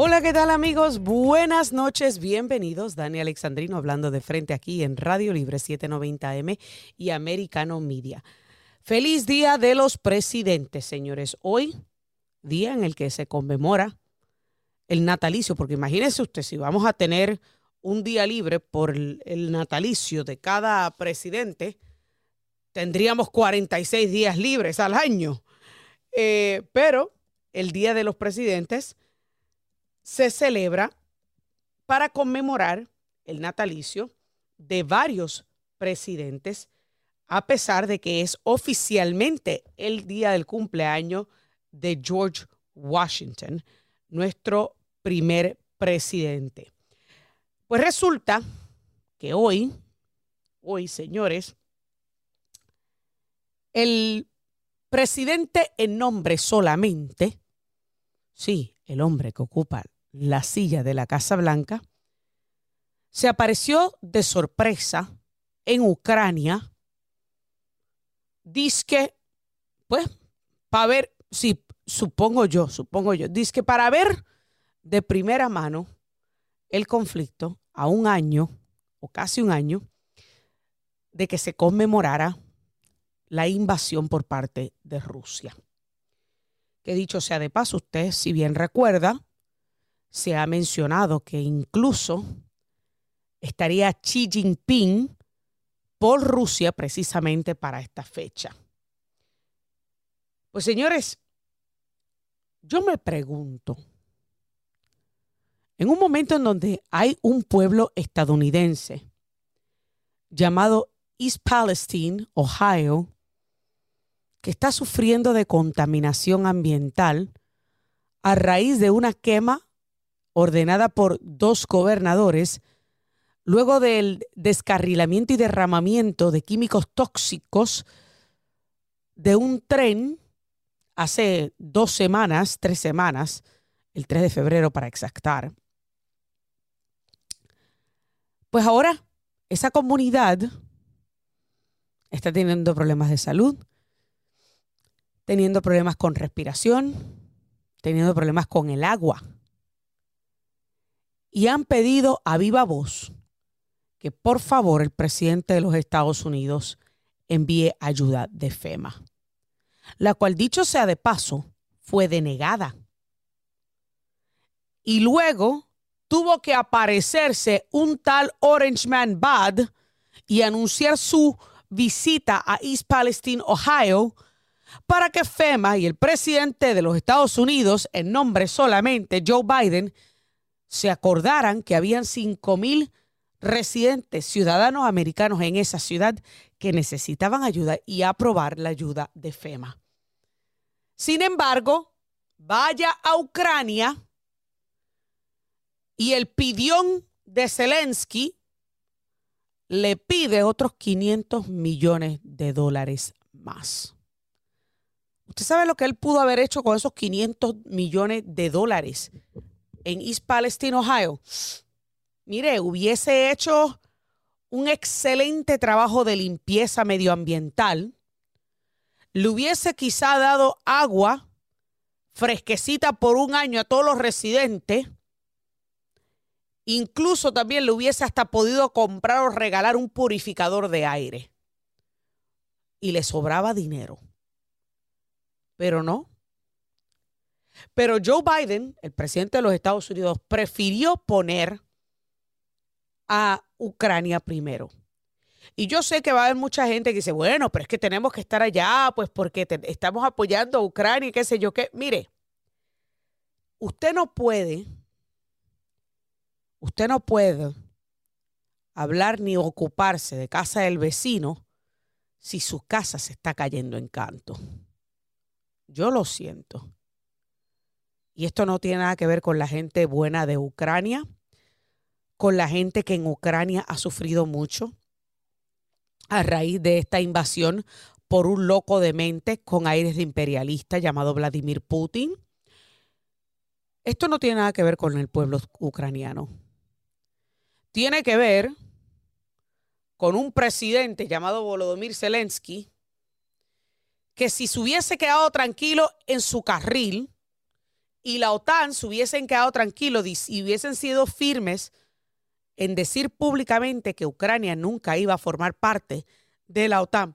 Hola, ¿qué tal amigos? Buenas noches, bienvenidos. Dani Alexandrino hablando de frente aquí en Radio Libre 790M y Americano Media. Feliz Día de los Presidentes, señores. Hoy, día en el que se conmemora el natalicio, porque imagínense usted si vamos a tener un día libre por el, natalicio de cada presidente, tendríamos 46 días libres al año. Eh, pero el Día de los Presidentes se celebra para conmemorar el natalicio de varios presidentes, a pesar de que es oficialmente el día del cumpleaños de George Washington, nuestro primer presidente. Pues resulta que hoy, hoy, señores, el presidente en nombre solamente, sí, el hombre que ocupa la silla de la Casa Blanca, se apareció de sorpresa en Ucrania. Dice que, pues, para ver, sí, supongo yo, supongo yo, dice que para ver de primera mano el conflicto a un año o casi un año de que se conmemorara la invasión por parte de Rusia. Que dicho sea de paso, usted, si bien recuerda, se ha mencionado que incluso estaría Xi Jinping por Rusia precisamente para esta fecha. Pues señores, yo me pregunto, en un momento en donde hay un pueblo estadounidense llamado East Palestine, Ohio, que está sufriendo de contaminación ambiental a raíz de una quema ordenada por dos gobernadores luego del descarrilamiento y derramamiento de químicos tóxicos de un tren hace dos semanas, tres semanas, el 3 de febrero para exactar. Pues ahora esa comunidad está teniendo problemas de salud, teniendo problemas con respiración, teniendo problemas con el agua y han pedido a viva voz que por favor el presidente de los Estados Unidos envíe ayuda de FEMA, la cual dicho sea de paso, fue denegada. Y luego tuvo que aparecerse un tal Orange Man Bad y anunciar su visita a East Palestine, Ohio, para que FEMA y el presidente de los Estados Unidos, en nombre solamente Joe Biden, se acordaran que habían 5 mil residentes, ciudadanos americanos en esa ciudad que necesitaban ayuda y aprobar la ayuda de FEMA. Sin embargo, vaya a Ucrania y el pidión de Zelensky le pide otros 500 millones de dólares más. ¿Usted sabe lo que él pudo haber hecho con esos 500 millones de dólares? En East Palestine, Ohio, mire, hubiese hecho un excelente trabajo de limpieza medioambiental, le hubiese quizá dado agua fresquecita por un año a todos los residentes, incluso también le hubiese hasta podido comprar o regalar un purificador de aire. Y le sobraba dinero. Pero no, pero Joe Biden, el presidente de los Estados Unidos, prefirió poner a Ucrania primero. Y yo sé que va a haber mucha gente que dice, bueno, pero es que tenemos que estar allá, pues porque estamos apoyando a Ucrania y qué sé yo qué. Mire, usted no puede, usted no puede hablar ni ocuparse de casa del vecino si su casa se está cayendo en canto. Yo lo siento. Y esto no tiene nada que ver con la gente buena de Ucrania, con la gente que en Ucrania ha sufrido mucho a raíz de esta invasión por un loco de mente con aires de imperialista llamado Vladimir Putin. Esto no tiene nada que ver con el pueblo ucraniano. Tiene que ver con un presidente llamado Volodymyr Zelensky que si se hubiese quedado tranquilo en su carril, y la OTAN se hubiesen quedado tranquilos y hubiesen sido firmes en decir públicamente que Ucrania nunca iba a formar parte de la OTAN,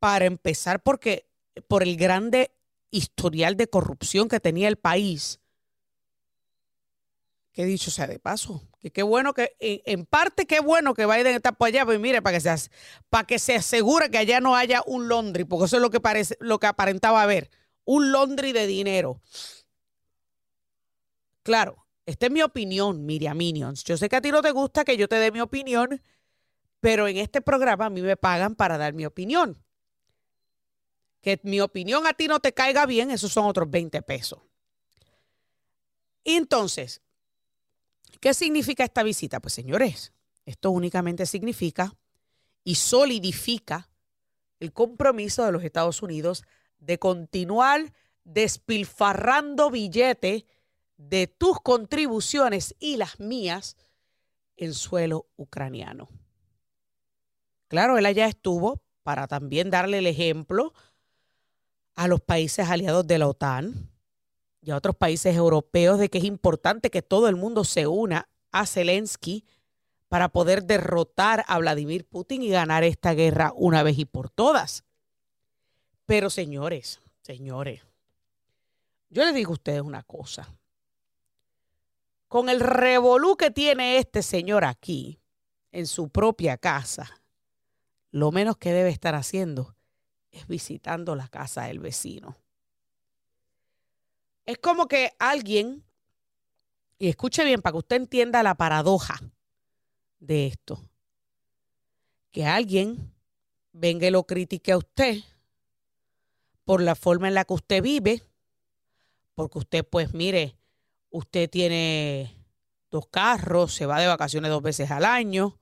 para empezar porque por el grande historial de corrupción que tenía el país, que dicho sea de paso, que qué bueno que, en, parte qué bueno que Biden está por allá, pues mire, para que se, para que se asegure que allá no haya un Londres, porque eso es lo que parece, lo que aparentaba haber, un Londres de dinero. Claro, esta es mi opinión, Miriam Minions. Yo sé que a ti no te gusta que yo te dé mi opinión, pero en este programa a mí me pagan para dar mi opinión. Que mi opinión a ti no te caiga bien, esos son otros 20 pesos. Entonces, ¿Qué significa esta visita? Pues señores, esto únicamente significa y solidifica el compromiso de los Estados Unidos de continuar despilfarrando billetes de tus contribuciones y las mías en suelo ucraniano. Claro, él allá estuvo para también darle el ejemplo a los países aliados de la OTAN, y a otros países europeos de que es importante que todo el mundo se una a Zelensky para poder derrotar a Vladimir Putin y ganar esta guerra una vez y por todas. Pero señores, señores, yo les digo a ustedes una cosa. Con el revolú que tiene este señor aquí, en su propia casa, lo menos que debe estar haciendo es visitando la casa del vecino. Es como que alguien, y escuche bien para que usted entienda la paradoja de esto, que alguien venga y lo critique a usted por la forma en la que usted vive, porque usted, pues mire, usted tiene dos carros, se va de vacaciones dos veces al año,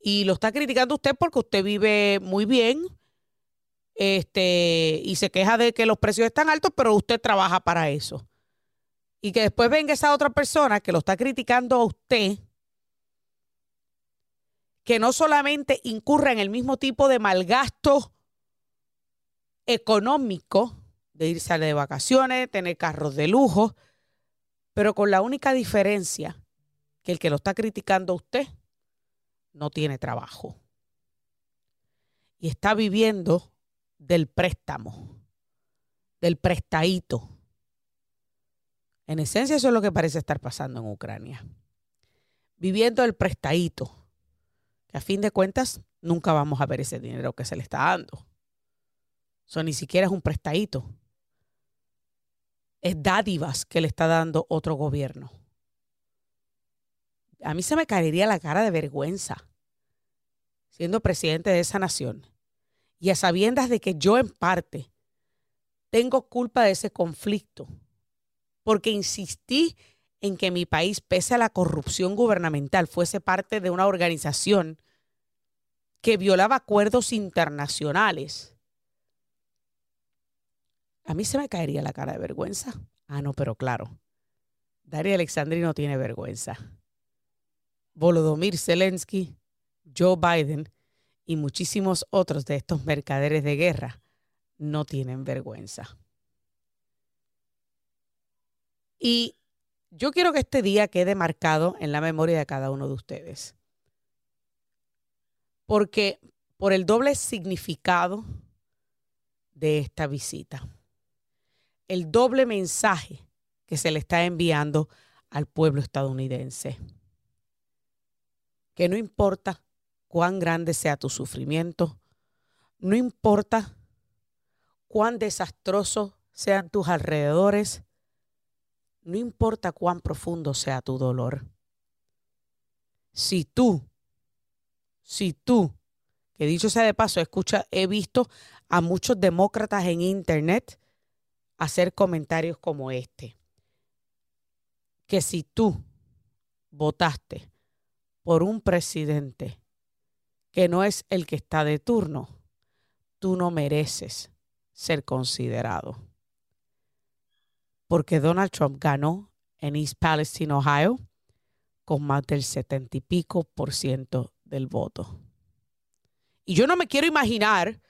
y lo está criticando usted porque usted vive muy bien, este, y se queja de que los precios están altos, pero usted trabaja para eso. Y que después venga esa otra persona que lo está criticando a usted, que no solamente incurra en el mismo tipo de malgasto económico, de irse de vacaciones, tener carros de lujo, pero con la única diferencia que el que lo está criticando a usted no tiene trabajo. Y está viviendo del préstamo, del prestadito. En esencia eso es lo que parece estar pasando en Ucrania. Viviendo el prestadito, que a fin de cuentas nunca vamos a ver ese dinero que se le está dando. Eso ni siquiera es un prestadito. Es dádivas que le está dando otro gobierno. A mí se me caería la cara de vergüenza siendo presidente de esa nación y a sabiendas de que yo en parte tengo culpa de ese conflicto, porque insistí en que mi país, pese a la corrupción gubernamental, fuese parte de una organización que violaba acuerdos internacionales. A mí se me caería la cara de vergüenza. Ah, no, pero claro, Daria Alexandri no tiene vergüenza. Volodymyr Zelensky, Joe Biden y muchísimos otros de estos mercaderes de guerra no tienen vergüenza. Y yo quiero que este día quede marcado en la memoria de cada uno de ustedes. Porque por el doble significado de esta visita, el doble mensaje que se le está enviando al pueblo estadounidense. Que no importa cuán grande sea tu sufrimiento, no importa cuán desastrosos sean tus alrededores, no importa cuán profundo sea tu dolor. Si tú, si tú, que dicho sea de paso, escucha, he visto a muchos demócratas en internet hacer comentarios como este, que si tú votaste por un presidente que no es el que está de turno, tú no mereces ser considerado. Porque Donald Trump ganó en East Palestine, Ohio, con más del setenta y pico por ciento del voto. Y yo no me quiero imaginar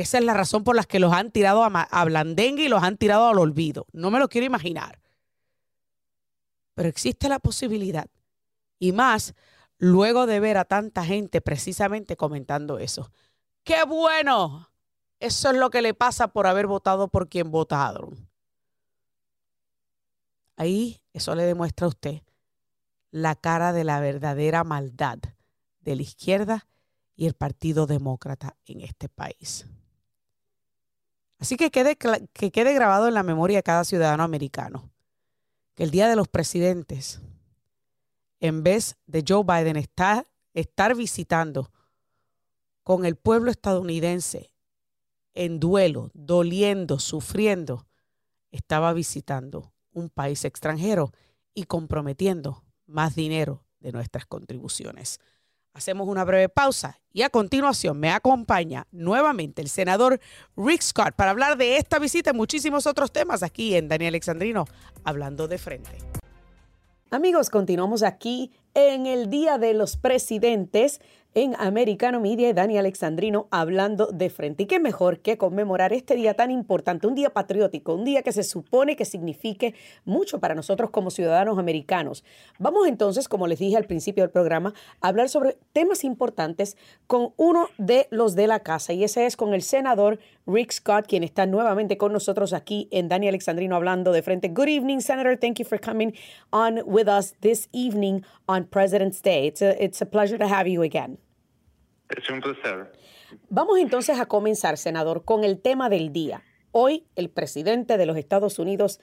esa es la razón por la que los han tirado a, a blandengue y los han tirado al olvido. No me lo quiero imaginar. Pero existe la posibilidad. Y más luego de ver a tanta gente precisamente comentando eso. ¡Qué bueno! Eso es lo que le pasa por haber votado por quien votaron. Ahí eso le demuestra a usted la cara de la verdadera maldad de la izquierda y el Partido Demócrata en este país. Así que quede, que quede grabado en la memoria de cada ciudadano americano que el Día de los Presidentes, en vez de Joe Biden estar, estar visitando con el pueblo estadounidense en duelo, doliendo, sufriendo, estaba visitando un país extranjero y comprometiendo más dinero de nuestras contribuciones. Hacemos una breve pausa y a continuación me acompaña nuevamente el senador Rick Scott para hablar de esta visita y muchísimos otros temas aquí en Daniel Alexandrino, hablando de frente. Amigos, continuamos aquí en el Día de los Presidentes en Americano Media y Dani Alexandrino hablando de frente. Y qué mejor que conmemorar este día tan importante, un día patriótico, un día que se supone que signifique mucho para nosotros como ciudadanos americanos. Vamos entonces, como les dije al principio del programa, a hablar sobre temas importantes con uno de los de la casa y ese es con el senador Rick Scott, quien está nuevamente con nosotros aquí en Dani Alexandrino hablando de frente. Good evening, Senator. Thank you for coming on with us this evening on President's Day. It's a, it's a pleasure to have you again. Es un placer. Vamos entonces a comenzar, senador, con el tema del día. Hoy el presidente de los Estados Unidos,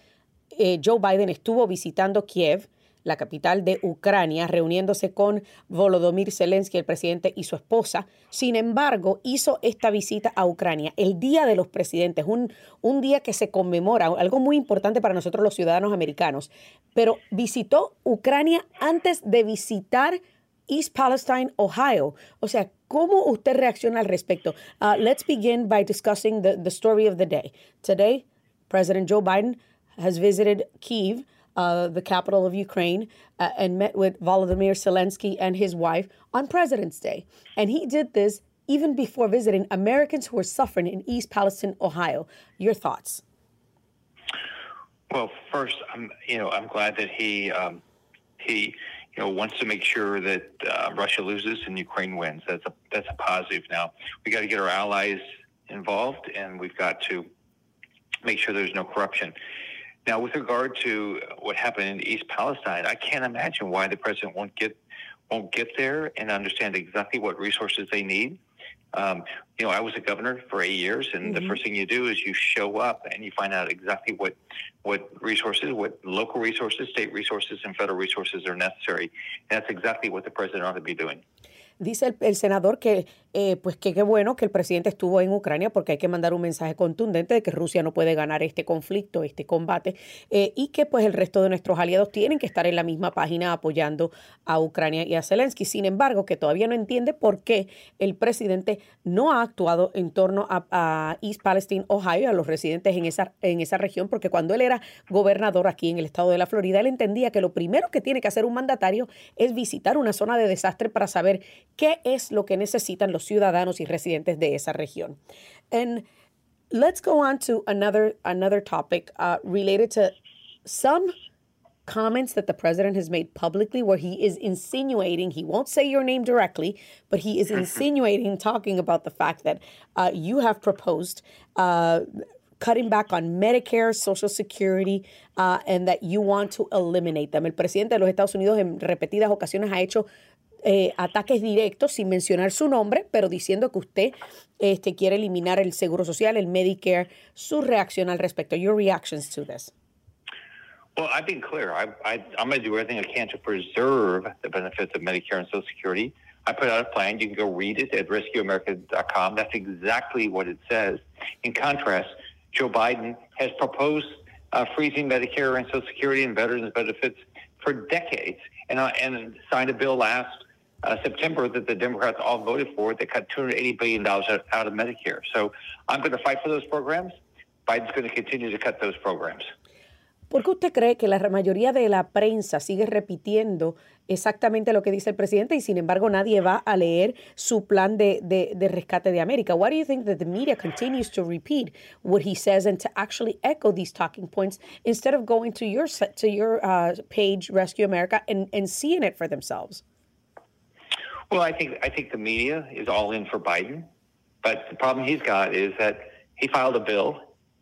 eh, Joe Biden, estuvo visitando Kiev, la capital de Ucrania, reuniéndose con Volodymyr Zelensky, el presidente, y su esposa. Sin embargo, hizo esta visita a Ucrania, el Día de los Presidentes, un, un día que se conmemora, algo muy importante para nosotros los ciudadanos americanos. Pero visitó Ucrania antes de visitar East Palestine, Ohio. O sea, ¿cómo usted reacciona al respecto? Uh, let's begin by discussing the, the story of the day. Today, President Joe Biden has visited Kiev, uh, the capital of Ukraine, uh, and met with Volodymyr Zelensky and his wife on President's Day. And he did this even before visiting Americans who were suffering in East Palestine, Ohio. Your thoughts? Well, first, I'm you know I'm glad that he um, he you know, wants to make sure that uh, Russia loses and Ukraine wins. That's a that's a positive. Now we got to get our allies involved, and we've got to make sure there's no corruption. Now, with regard to what happened in East Palestine, I can't imagine why the president won't get won't get there and understand exactly what resources they need. Um, you know, I was a governor for eight years, and mm-hmm. the first thing you do is you show up and you find out exactly what what resources, what local resources, state resources, and federal resources are necessary. And that's exactly what the president ought to be doing. Dice el, el senador que eh, pues que qué bueno que el presidente estuvo en Ucrania porque hay que mandar un mensaje contundente de que Rusia no puede ganar este conflicto, este combate, eh, y que pues el resto de nuestros aliados tienen que estar en la misma página apoyando a Ucrania y a Zelensky. Sin embargo, que todavía no entiende por qué el presidente no ha actuado en torno a, East Palestine, Ohio, a los residentes en esa, en esa región, porque cuando él era gobernador aquí en el estado de la Florida, él entendía que lo primero que tiene que hacer un mandatario es visitar una zona de desastre para saber qué es lo que necesitan los ciudadanos y residentes de esa región. And let's go on to another another topic uh, related to some comments that the president has made publicly where he is insinuating he won't say your name directly but he is insinuating talking about the fact that uh, you have proposed uh, cutting back on Medicare, Social Security, uh, and that you want to eliminate them. El presidente de los Estados Unidos en repetidas ocasiones ha hecho eh, ataques directos sin mencionar su nombre, pero diciendo que usted este, quiere eliminar el Seguro Social, el Medicare, su reacción al respecto. Your reactions to this. Well, I've been clear. I, I'm going to do everything I can to preserve the benefits of Medicare and Social Security. I put out a plan. You can go read it at rescueamerica.com. That's exactly what it says. In contrast, Joe Biden has proposed uh, freezing Medicare and Social Security and veterans benefits for decades and, uh, and signed a bill last uh, September that the Democrats all voted for They cut $280 billion out, out of Medicare. So I'm going to fight for those programs. Biden's going to continue to cut those programs. ¿Por qué usted cree que la mayoría de la prensa sigue repitiendo exactamente lo que dice el presidente y sin embargo nadie va a leer su plan de, de, de, rescate de América? Why do you think that the media continues to repeat what he says and to actually echo these talking points instead of going to your to your uh, page Rescue America and, and seeing it for themselves? Well, I think I think the media is all in for Biden, but the problem he's got is that he filed a bill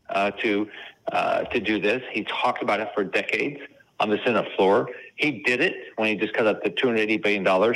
uh, to uh, to do this. He talked about it for decades on the Senate floor. He did it when he just cut up the $280 billion uh,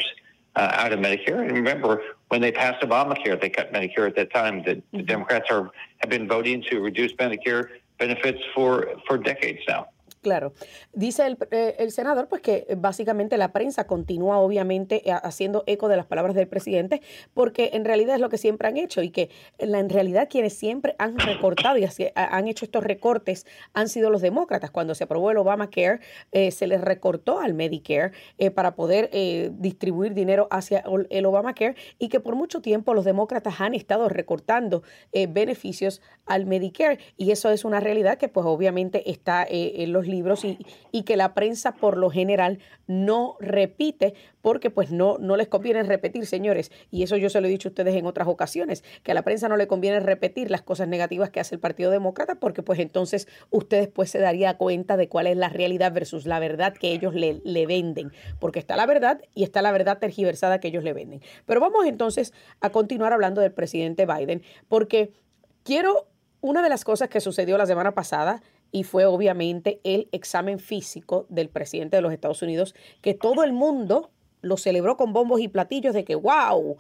out of Medicare. And remember, when they passed Obamacare, they cut Medicare at that time. The, the Democrats are, have been voting to reduce Medicare benefits for, for decades now. Claro. Dice el, eh, el, senador pues que básicamente la prensa continúa obviamente eh, haciendo eco de las palabras del presidente porque en realidad es lo que siempre han hecho y que en realidad quienes siempre han recortado y han hecho estos recortes han sido los demócratas. Cuando se aprobó el Obamacare eh, se les recortó al Medicare eh, para poder eh, distribuir dinero hacia el Obamacare y que por mucho tiempo los demócratas han estado recortando eh, beneficios al Medicare y eso es una realidad que pues obviamente está en los libros y, que la prensa por lo general no repite porque pues no, no les conviene repetir, señores. Y eso yo se lo he dicho a ustedes en otras ocasiones, que a la prensa no le conviene repetir las cosas negativas que hace el Partido Demócrata porque pues entonces ustedes pues se daría cuenta de cuál es la realidad versus la verdad que ellos le, le venden. Porque está la verdad y está la verdad tergiversada que ellos le venden. Pero vamos entonces a continuar hablando del presidente Biden porque quiero, una de las cosas que sucedió la semana pasada y fue obviamente el examen físico del presidente de los Estados Unidos, que todo el mundo lo celebró con bombos y platillos de que, wow,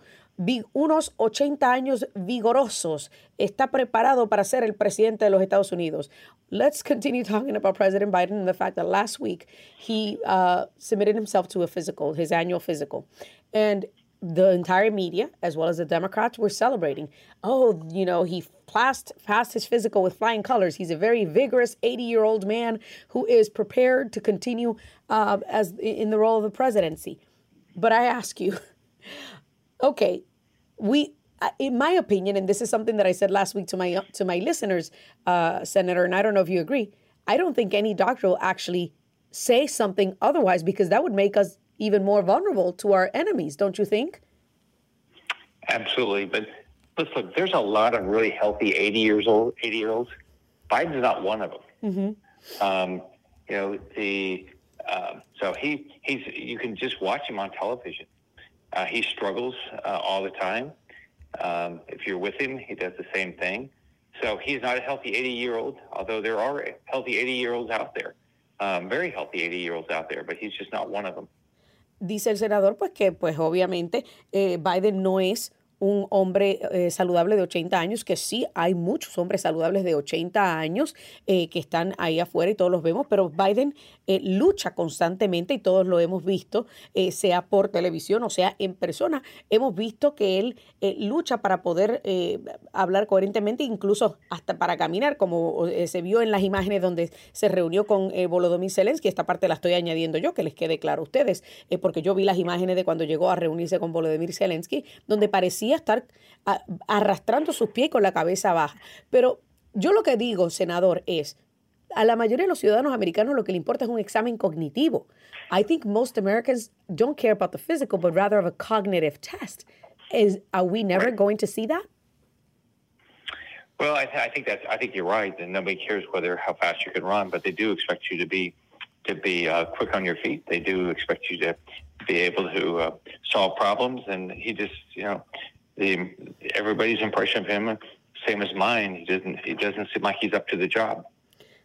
unos 80 años vigorosos, está preparado para ser el presidente de los Estados Unidos. Let's continue talking about President Biden and the fact that last week he uh, submitted himself to a physical, his annual physical. And the entire media, as well as the Democrats, were celebrating. Oh, you know, he passed, passed his physical with flying colors. He's a very vigorous 80 year old man who is prepared to continue uh, as in the role of the presidency. But I ask you, okay, we, in my opinion, and this is something that I said last week to my to my listeners, uh, Senator, and I don't know if you agree. I don't think any doctor will actually say something otherwise because that would make us even more vulnerable to our enemies, don't you think? Absolutely, but but look, there's a lot of really healthy 80 years old, 80 year olds. Biden's not one of them. Mm-hmm. Um, you know the um, so he he's you can just watch him on television. Uh, he struggles uh, all the time. Um, if you're with him, he does the same thing. So he's not a healthy 80 year old, although there are healthy 80 year olds out there, um, very healthy 80 year olds out there, but he's just not one of them. Dice el senador, pues que pues obviamente eh, Biden no es un hombre eh, saludable de 80 años, que sí hay muchos hombres saludables de 80 años eh, que están ahí afuera y todos los vemos, pero Biden lucha constantemente y todos lo hemos visto, eh, sea por televisión o sea en persona. Hemos visto que él eh, lucha para poder eh, hablar coherentemente, incluso hasta para caminar, como se vio en las imágenes donde se reunió con Volodymyr Zelensky. Esta parte la estoy añadiendo yo, que les quede claro a ustedes, porque yo vi las imágenes de cuando llegó a reunirse con Volodymyr Zelensky, donde parecía estar a, arrastrando sus pies con la cabeza baja. Pero yo lo que digo, senador, es, a la mayoría de los ciudadanos americanos lo que le importa es un examen cognitivo. I think most Americans don't care about the physical, but rather of a cognitive test. Is are we never going to see that? Well, I, th- I think that's. I think you're right, and nobody cares whether how fast you can run, but they do expect you to be to be uh, quick on your feet. They do expect you to be able to uh, solve problems, and he just, you know, the everybody's impression of him, same as mine. He doesn't. He doesn't seem like he's up to the job.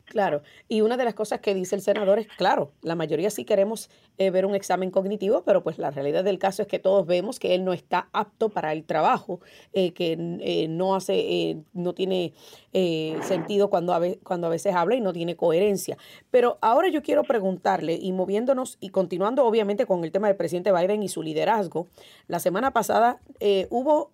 Claro, y una de las cosas que dice el senador es, claro, la mayoría sí queremos eh, ver un examen cognitivo, pero pues la realidad del caso es que todos vemos que él no está apto para el trabajo, eh, que eh, no hace, eh, no tiene sentido cuando a, ve cuando a veces habla y no tiene coherencia. Pero ahora yo quiero preguntarle, y moviéndonos y continuando obviamente con el tema del presidente Biden y su liderazgo, la semana pasada hubo,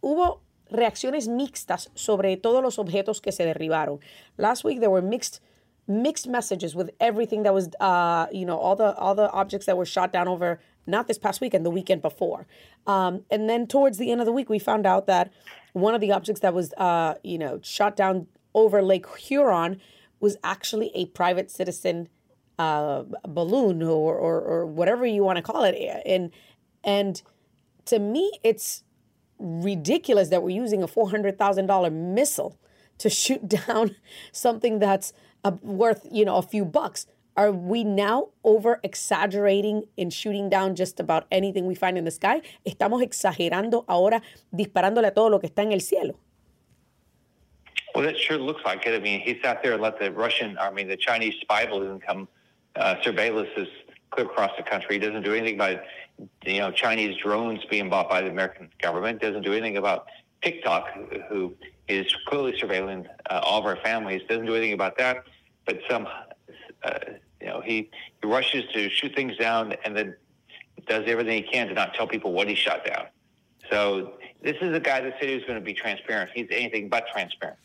hubo reacciones mixtas sobre todos los objetos que se derribaron. Last week there were mixed mixed messages with everything that was uh, you know all the all the objects that were shot down over not this past weekend the weekend before um, and then towards the end of the week we found out that one of the objects that was uh, you know shot down over lake huron was actually a private citizen uh, balloon or, or, or whatever you want to call it. And, and to me, it's ridiculous that we're using a $400,000 missile to shoot down something that's uh, worth, you know, a few bucks. Are we now over exaggerating in shooting down just about anything we find in the sky? Estamos exagerando ahora disparándole a todo lo que está en el cielo. Well, that sure looks like it. I mean, he sat there and let the Russian, I mean, the Chinese spy balloon come uh, surveillance is clear across the country. He doesn't do anything about, you know, Chinese drones being bought by the American government. Doesn't do anything about TikTok, who is clearly surveilling uh, all of our families. Doesn't do anything about that. But some, uh, you know, he, he rushes to shoot things down and then does everything he can to not tell people what he shot down. So this is a guy that said he was going to be transparent. He's anything but transparent.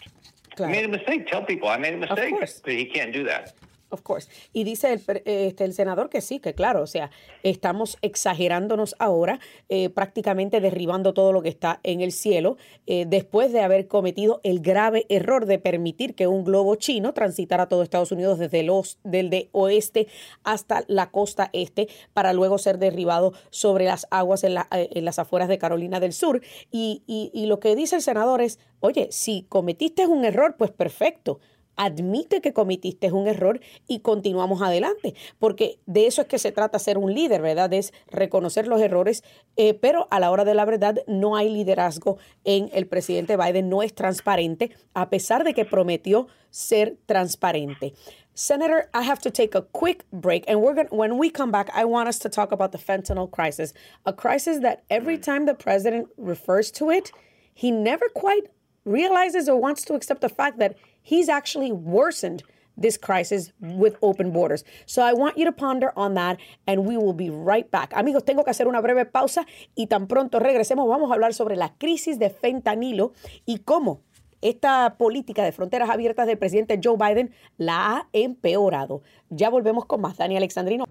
I made a mistake. Tell people I made a mistake. But he can't do that. Of course. Y dice el, este, el senador que sí, que claro, o sea, estamos exagerándonos ahora, eh, prácticamente derribando todo lo que está en el cielo, eh, después de haber cometido el grave error de permitir que un globo chino transitara todo Estados Unidos desde los, del de oeste hasta la costa este, para luego ser derribado sobre las aguas en, la, eh, en las afueras de Carolina del Sur. Y, y, y lo que dice el senador es, oye, si cometiste un error, pues perfecto admite que cometiste un error y continuamos adelante, porque de eso es que se trata ser un líder, ¿verdad? Es reconocer los errores, eh, pero a la hora de la verdad no hay liderazgo en el presidente Biden, no es transparente, a pesar de que prometió ser transparente. Senator, I have to take a quick break, and we're when we come back, I want us to talk about the fentanyl crisis, a crisis that every time the president refers to it, he never quite realizes or wants to accept the fact that he's actually worsened this crisis with open borders. So I want you to ponder on that and we will be right back. Amigos, tengo que hacer una breve pausa y tan pronto regresemos vamos a hablar sobre la crisis de fentanilo y cómo esta política de fronteras abiertas del presidente Joe Biden la ha empeorado. Ya volvemos con más. Dani Alexandrino.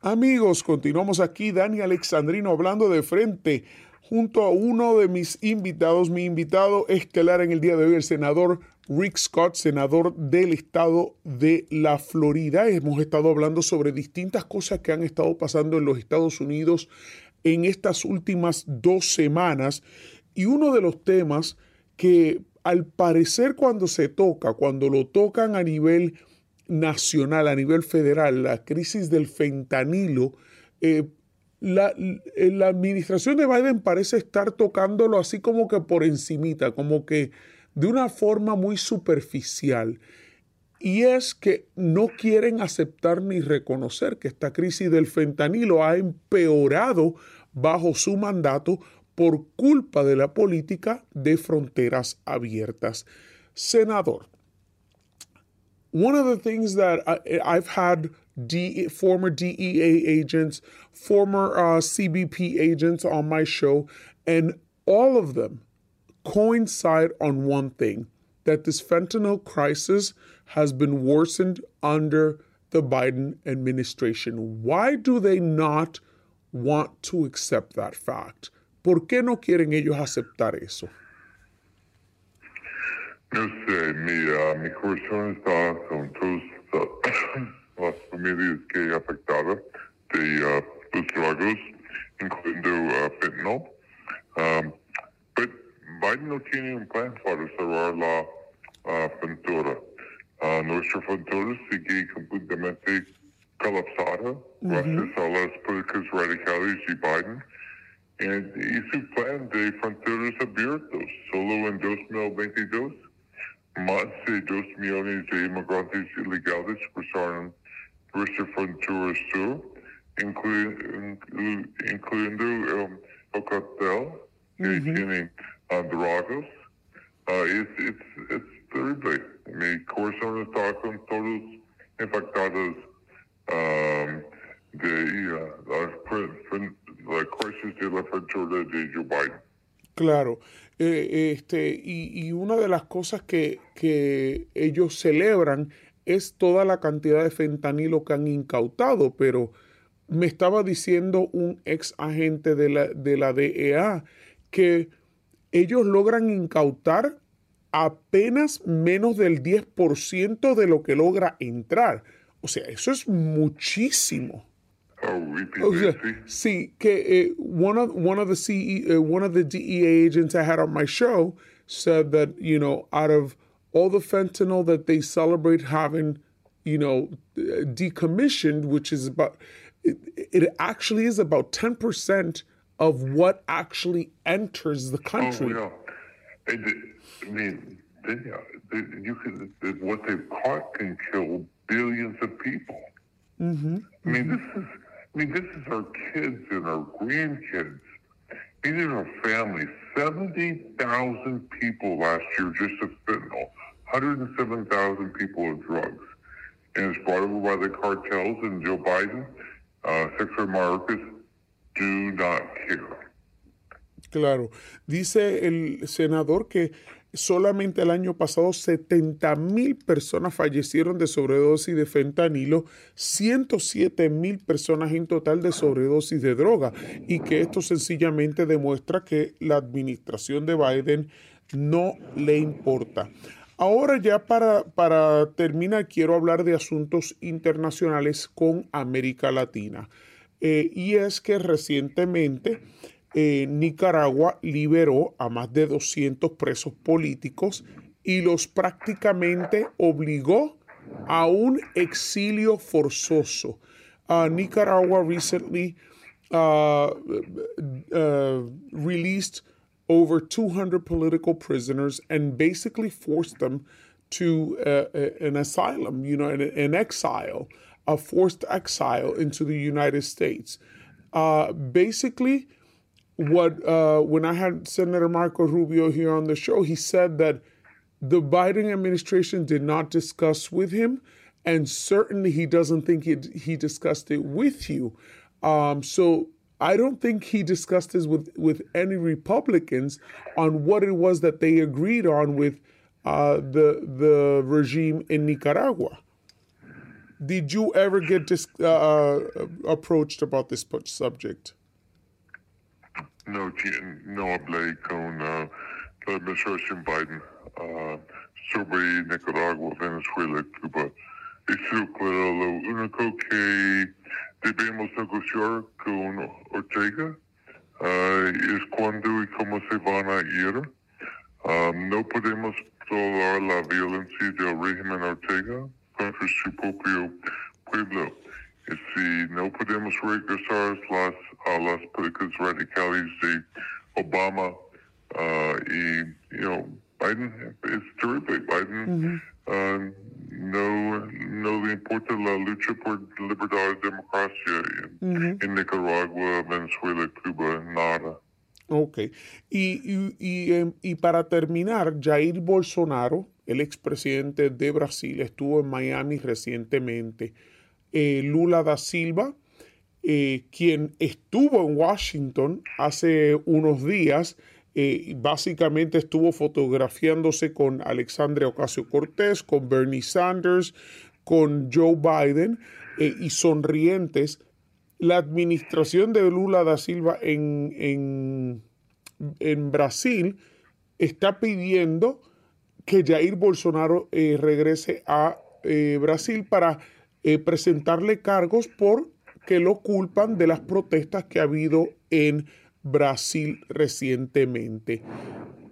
Amigos, continuamos aquí. Dani Alexandrino hablando de frente junto a uno de mis invitados, mi invitado estelar en el día de hoy, el senador Rick Scott, senador del estado de la Florida. Hemos estado hablando sobre distintas cosas que han estado pasando en los Estados Unidos en estas últimas dos semanas y uno de los temas que al parecer cuando se toca, cuando lo tocan a nivel nacional, a nivel federal, la crisis del fentanilo, eh, la, la, administración de Biden parece estar tocándolo así como que por encimita, como que de una forma muy superficial. Y es que no quieren aceptar ni reconocer que esta crisis del fentanilo ha empeorado bajo su mandato por culpa de la política de fronteras abiertas. Senador, one of the things that I, I've had former DEA agents, former uh, CBP agents on my show, and all of them coincide on one thing that this fentanyl crisis has been worsened under the Biden administration. Why do they not want to accept that fact? ¿Por qué no quieren ellos aceptar eso? No sé, mi, uh, mi corazón está con todas las familias que afectadas de uh, los dragos, incluyendo uh, fentanyl. Um, Biden no tiene un plan para cerrar la uh, frontera. Uh, nuestra frontera sigue completamente colapsada gracias a las políticas radicales de Biden. y su plan de fronteras abiertas, solo en 2022, más de 2 millones de inmigrantes ilegales cruzaron nuestra frontera sur, incluyendo el, el cartel que tiene Dragos. Uh, it's, it's, it's terrible. Mi corazón está con todos infectados um, de uh, la, la crisis de la frontera de Joe Biden. Claro. Eh, este, y, y, una de las cosas que, que ellos celebran es toda la cantidad de fentanilo que han incautado, pero me estaba diciendo un ex agente de la, de la DEA que ellos logran incautar apenas menos del 10% de lo que logra entrar. O sea, eso es muchísimo. Oh, O sea, sí, que eh, one of one of the CE, uh, one of the DEA agents I had on my show said that you know out of all the fentanyl that they celebrate having, you know, uh, decommissioned, which is about it, it actually is about ten percent of what actually enters the country. Oh, yeah. I mean, they, uh, they, you can, what they've caught can kill billions of people. Mm-hmm. I mean, this is, I mean, this is our kids and our grandkids. These are our families. 70,000 people last year just of fentanyl. 107,000 people of drugs. And it's brought over by the cartels and Joe Biden, uh, Secretary Mayorkas Claro. Dice el senador que solamente el año pasado 70 mil personas fallecieron de sobredosis de fentanilo, 107 mil personas en total de sobredosis de droga y que esto sencillamente demuestra que la administración de Biden no le importa. Ahora ya para, para terminar quiero hablar de asuntos internacionales con América Latina. Eh, y es que recientemente eh, Nicaragua liberó a más de 200 presos políticos y los prácticamente obligó a un exilio forzoso. Uh, Nicaragua recently uh, uh, released over 200 political prisoners and basically forced them to an asylum, you know, an exile, a forced exile into the United States. Uh, basically, what uh, when I had Senator Marco Rubio here on the show, he said that the Biden administration did not discuss with him, and certainly he doesn't think it, he discussed it with you. Um, so I don't think he discussed this with with any Republicans on what it was that they agreed on with uh, the the regime in Nicaragua. Did you ever get dis- uh, approached about this subject? No, no hablé con uh, la Biden uh, sobre Nicaragua, Venezuela, Cuba. Eso claro, único que debemos negociar con Ortega uh, es cuándo y cómo se van a ir. Um, no podemos tolerar la violencia del régimen Ortega contra su propio pueblo. Si no podemos regresar las, a las políticas radicales de Obama uh, y, you know, Biden es terrible. Biden uh, no, no le importa la lucha por libertad y democracia en, en Nicaragua, Venezuela, Cuba, nada. Ok. Y, y, y, em, y para terminar, Jair Bolsonaro, el expresidente de Brasil, estuvo en Miami recientemente. Eh, Lula da Silva, eh, quien estuvo en Washington hace unos días, eh, básicamente estuvo fotografiándose con Alexandria Ocasio Cortés, con Bernie Sanders, con Joe Biden y sonrientes. La administración de Lula da Silva en, en, en Brasil está pidiendo que Jair Bolsonaro eh, regrese a eh, Brasil para eh, presentarle cargos por que lo culpan de las protestas que ha habido en Brasil recientemente.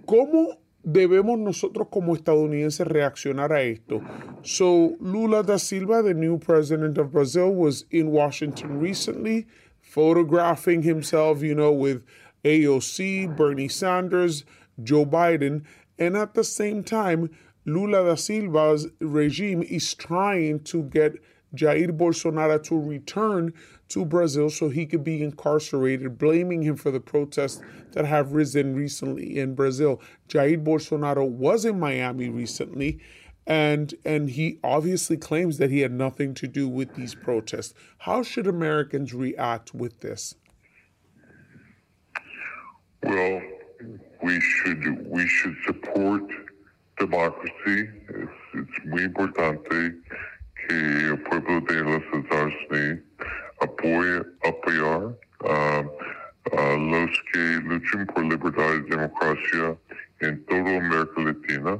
¿Cómo debemos nosotros como estadounidenses reaccionar a esto? So, Lula da Silva, the new president of Brazil, was in Washington recently, photographing himself, you know, with AOC, Bernie Sanders, Joe Biden, and at the same time, Lula da Silva's regime is trying to get Jair Bolsonaro to return to Brazil so he could be incarcerated, blaming him for the protests that have risen recently in Brazil. Jair Bolsonaro was in Miami recently, and and he obviously claims that he had nothing to do with these protests. How should Americans react with this? Well, we should we should support democracy. It's, it's muy importante que el pueblo de los Estados Unidos apoye apoyar a los que luchan por libertad y democracia en toda América Latina.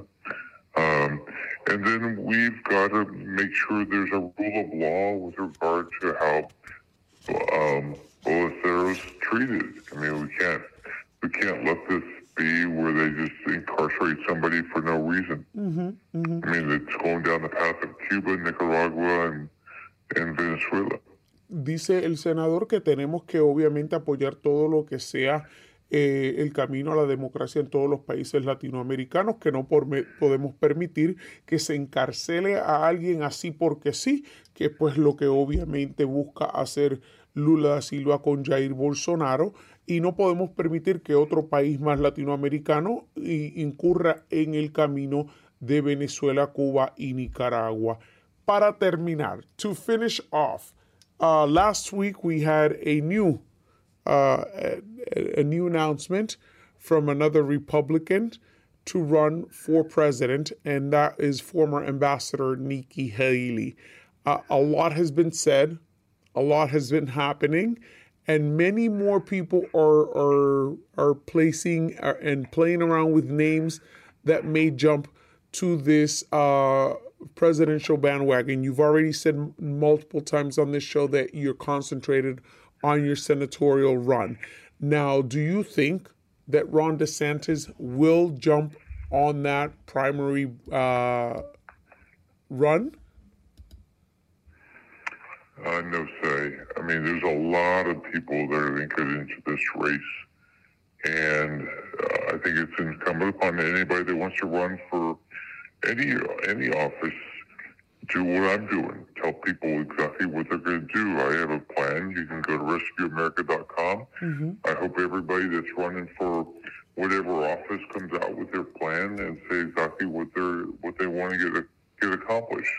Um, and then we've got to make sure there's a rule of law with regard to how um, Boliceros treated. I mean, we can't we can't let this be where they just incarcerate somebody for no reason. I mean, it's going down the path of Cuba, Nicaragua, and, and Venezuela. Dice el senador que tenemos que obviamente apoyar todo lo que sea eh, el camino a la democracia en todos los países latinoamericanos, que no por- podemos permitir que se encarcele a alguien así porque sí, que pues lo que obviamente busca hacer Lula da Silva con Jair Bolsonaro, y no podemos permitir que otro país más latinoamericano incurra en el camino de Venezuela, Cuba y Nicaragua. Para terminar, to finish off, uh, last week we had a new uh, a, a new announcement from another Republican to run for president, and that is former Ambassador Nikki Haley. Uh, a lot has been said, a lot has been happening, and many more people are are are placing uh, and playing around with names that may jump to this uh, presidential bandwagon. You've already said multiple times on this show that you're concentrated on your senatorial run. Now, do you think that Ron DeSantis will jump on that primary uh, run? Uh, no say. I mean, there's a lot of people that are to into this race, and uh, I think it's incumbent upon anybody that wants to run for any any office do what I'm doing. Tell people exactly what they're going to do. I have a plan. You can go to rescueamerica.com. I hope everybody that's running for whatever office comes out with their plan and say exactly what they're what they want to get get accomplished.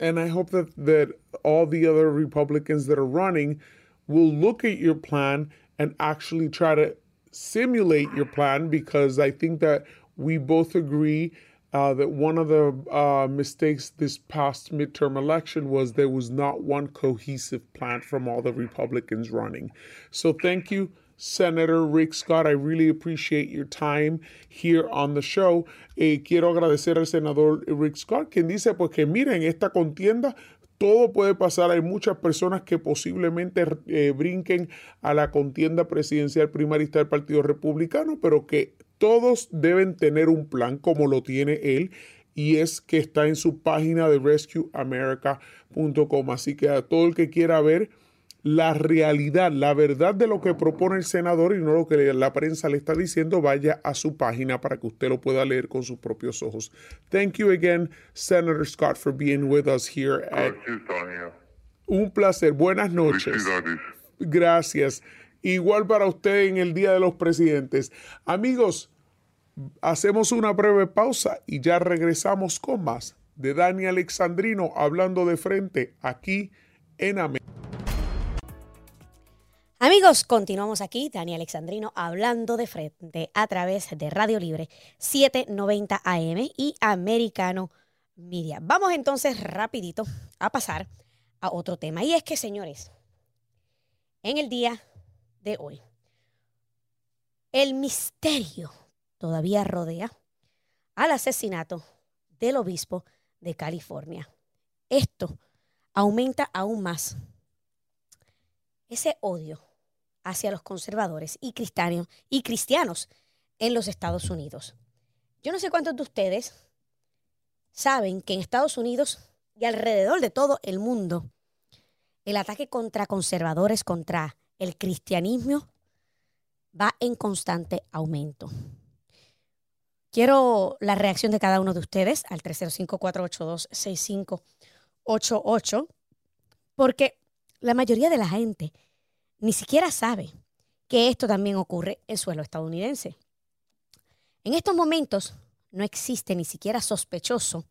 And I hope that, that all the other Republicans that are running will look at your plan and actually try to simulate your plan because I think that we both agree uh, that one of the uh, mistakes this past midterm election was there was not one cohesive plan from all the Republicans running. So thank you, Senator Rick Scott. I really appreciate your time here on the show. Eh, quiero agradecer al senador Rick Scott, quien dice pues que miren esta contienda. Todo puede pasar. Hay muchas personas que posiblemente eh, brinquen a la contienda presidencial primarista del Partido Republicano, pero que todos deben tener un plan como lo tiene él y es que está en su página de rescueamerica.com. Así que a todo el que quiera ver la realidad, la verdad de lo que propone el senador y no lo que la prensa le está diciendo, vaya a su página para que usted lo pueda leer con sus propios ojos. Thank you again, Senator Scott, for being with us here. At, un placer. Buenas noches. Gracias. Igual para usted en el Día de los Presidentes. Amigos, hacemos una breve pausa y ya regresamos con más de Dani Alexandrino hablando de frente aquí en América. Amigos, continuamos aquí, Dani Alexandrino, hablando de frente a través de Radio Libre 790 AM y Americano Media. Vamos entonces rapidito a pasar a otro tema. Y es que, señores, en el día de hoy, el misterio todavía rodea al asesinato del obispo de California. Esto aumenta aún más ese odio hacia los conservadores y cristianos, y cristianos en los Estados Unidos. Yo no sé cuántos de ustedes saben que en Estados Unidos y alrededor de todo el mundo, el ataque contra conservadores, contra el cristianismo, va en constante aumento. Quiero la reacción de cada uno de ustedes al 305-482-6588, porque la mayoría de la gente ni siquiera sabe que esto también ocurre en suelo estadounidense. En estos momentos no existe ni siquiera sospechoso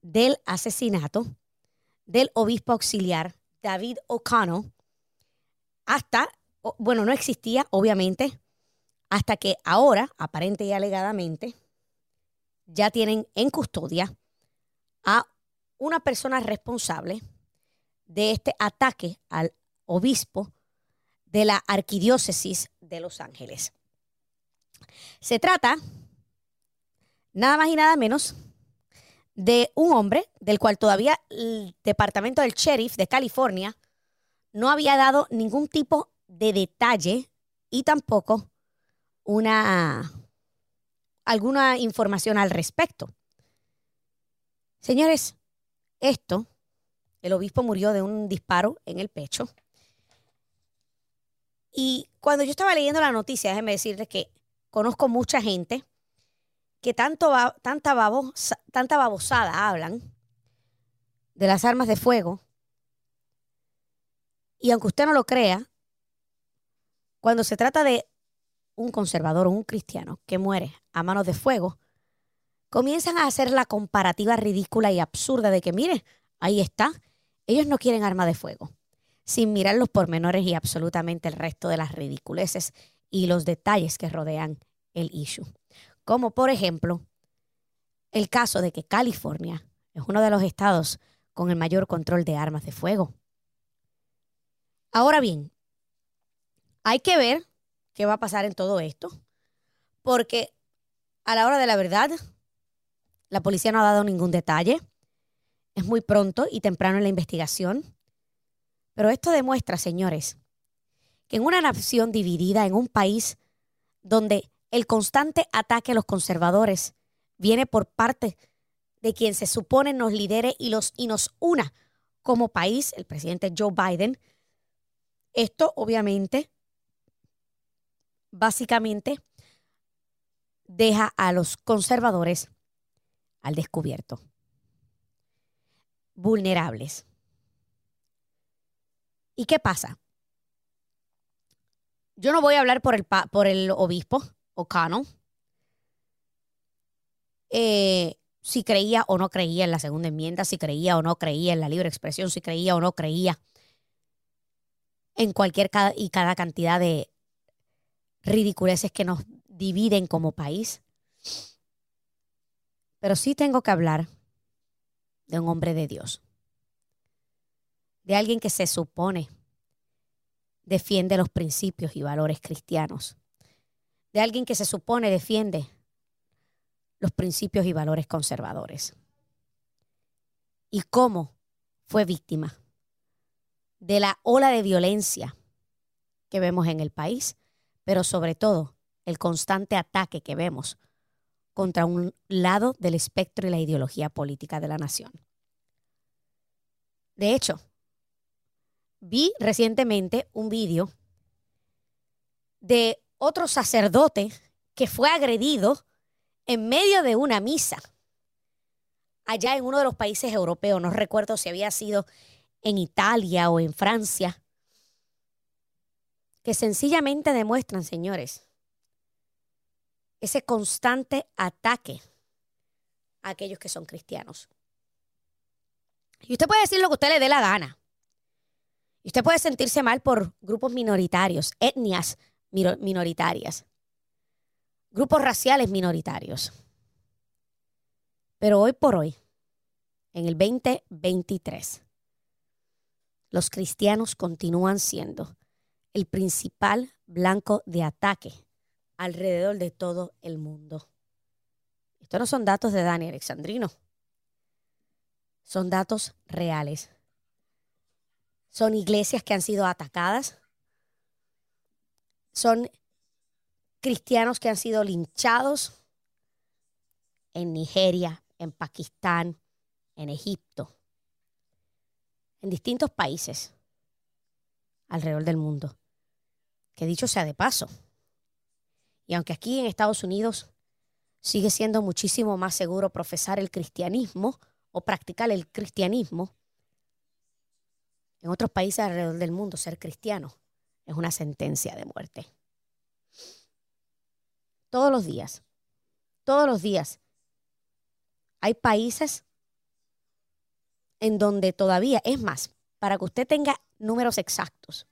del asesinato del obispo auxiliar David O'Connell hasta, bueno, no existía obviamente, hasta que ahora, aparente y alegadamente, ya tienen en custodia a una persona responsable de este ataque al obispo de la arquidiócesis de Los Ángeles. Se trata nada más y nada menos de un hombre del cual todavía el departamento del sheriff de California no había dado ningún tipo de detalle y tampoco una alguna información al respecto. Señores, esto, el obispo murió de un disparo en el pecho. Y cuando yo estaba leyendo la noticia, déjenme decirles que conozco mucha gente que tanto tanta, tanta babosada hablan de las armas de fuego. Y aunque usted no lo crea, cuando se trata de un conservador o un cristiano que muere a manos de fuego, comienzan a hacer la comparativa ridícula y absurda de que, mire, ahí está, ellos no quieren arma de fuego, sin mirar los pormenores y absolutamente el resto de las ridiculeces y los detalles que rodean el issue como por ejemplo el caso de que California es uno de los estados con el mayor control de armas de fuego. Ahora bien, hay que ver qué va a pasar en todo esto, porque a la hora de la verdad, la policía no ha dado ningún detalle. Es muy pronto y temprano en la investigación. Pero esto demuestra, señores, que en una nación dividida, en un país donde el constante ataque a los conservadores viene por parte de quien se supone nos lidere y, los, y nos una como país, el presidente Joe Biden. Esto obviamente, básicamente, deja a los conservadores al descubierto, vulnerables. ¿Y qué pasa? Yo no voy a hablar por el, por el obispo, O'Connell, eh, si creía o no creía en la segunda enmienda, si creía o no creía en la libre expresión, si creía o no creía en cualquier y cada cantidad de ridiculeces que nos dividen como país. Pero sí tengo que hablar de un hombre de Dios, de alguien que se supone defiende los principios y valores cristianos de alguien que se supone defiende los principios y valores conservadores. Y cómo fue víctima de la ola de violencia que vemos en el país, pero sobre todo el constante ataque que vemos contra un lado del espectro y la ideología política de la nación. De hecho, vi recientemente un vídeo de otro sacerdote que fue agredido en medio de una misa allá en uno de los países europeos, no recuerdo si había sido en Italia o en Francia, que sencillamente demuestran, señores, ese constante ataque a aquellos que son cristianos. Y usted puede decir lo que usted le dé la gana. Y usted puede sentirse mal por grupos minoritarios, etnias minoritarias, grupos raciales minoritarios. Pero hoy por hoy, en el 2023, los cristianos continúan siendo el principal blanco de ataque alrededor de todo el mundo. Estos no son datos de Dani Alexandrino. Son datos reales. Son iglesias que han sido atacadas, son cristianos que han sido linchados en Nigeria, en Pakistán, en Egipto, en distintos países alrededor del mundo. Que dicho sea de paso, y aunque aquí en Estados Unidos sigue siendo muchísimo más seguro profesar el cristianismo o practicar el cristianismo, en otros países alrededor del mundo ser cristiano es una sentencia de muerte. Todos los días, todos los días, hay países en donde todavía, es más, para que usted tenga números exactos,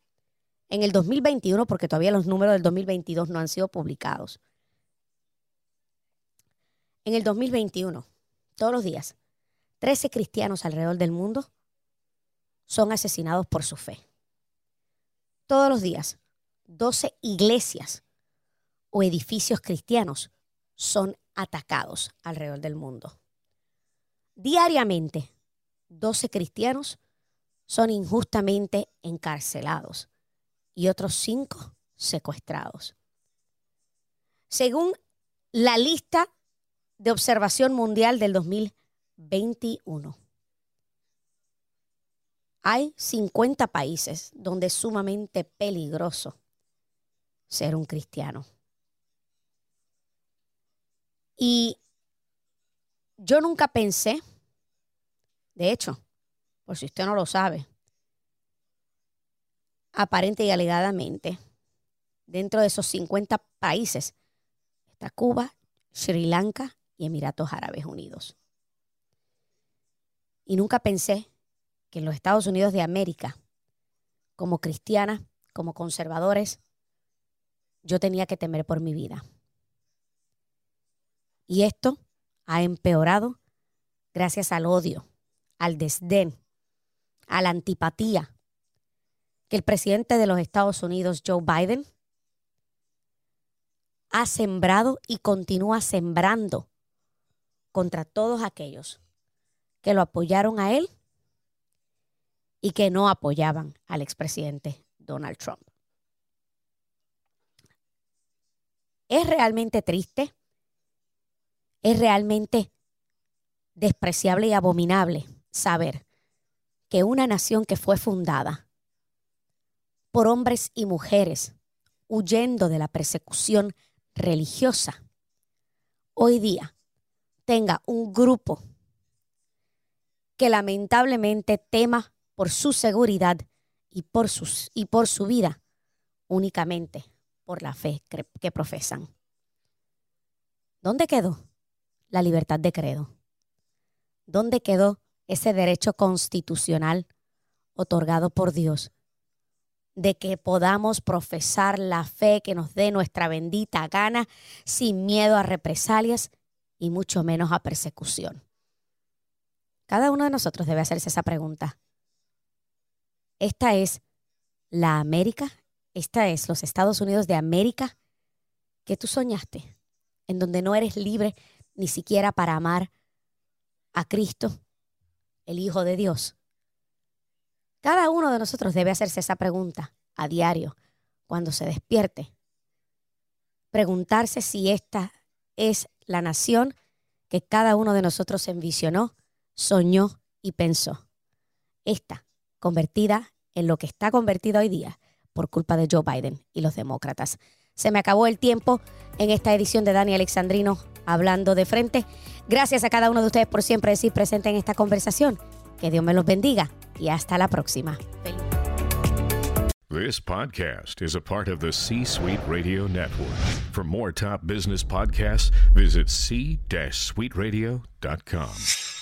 en el 2021, porque todavía los números del 2022 no han sido publicados, en el 2021, todos los días, 13 cristianos alrededor del mundo son asesinados por su fe todos los días 12 iglesias o edificios cristianos son atacados alrededor del mundo. Diariamente, 12 cristianos son injustamente encarcelados y otros 5 secuestrados. Según la lista de observación mundial del 2021, hay 50 países donde es sumamente peligroso ser un cristiano. Y yo nunca pensé, de hecho, por si usted no lo sabe, aparente y alegadamente, dentro de esos 50 países está Cuba, Sri Lanka y Emiratos Árabes Unidos. Y nunca pensé que en los Estados Unidos de América, como cristiana, como conservadores, yo tenía que temer por mi vida. Y esto ha empeorado gracias al odio, al desdén, a la antipatía que el presidente de los Estados Unidos, Joe Biden, ha sembrado y continúa sembrando contra todos aquellos que lo apoyaron a él y que no apoyaban al expresidente Donald Trump. Es realmente triste es realmente despreciable y abominable saber que una nación que fue fundada por hombres y mujeres huyendo de la persecución religiosa, hoy día tenga un grupo que lamentablemente tema por su seguridad y por, sus, y por su vida únicamente por la fe que profesan. ¿Dónde quedó? la libertad de credo? ¿Dónde quedó ese derecho constitucional otorgado por Dios de que podamos profesar la fe que nos dé nuestra bendita gana sin miedo a represalias y mucho menos a persecución? Cada uno de nosotros debe hacerse esa pregunta. Esta es la América, esta es los Estados Unidos de América que tú soñaste, en donde no eres libre ni siquiera para amar a Cristo, el Hijo de Dios? Cada uno de nosotros debe hacerse esa pregunta a diario, cuando se despierte. Preguntarse si esta es la nación que cada uno de nosotros envisionó, soñó y pensó. Esta, convertida en lo que está convertido hoy día por culpa de Joe Biden y los demócratas. Se me acabó el tiempo en esta edición de Dani Alexandrino hablando de frente. Gracias a cada uno de ustedes por siempre decir presente en esta conversación. Que Dios me los bendiga y hasta la próxima. This podcast is a part of the C Suite Radio Network. For more top business podcasts, visit c-suiteradio.com.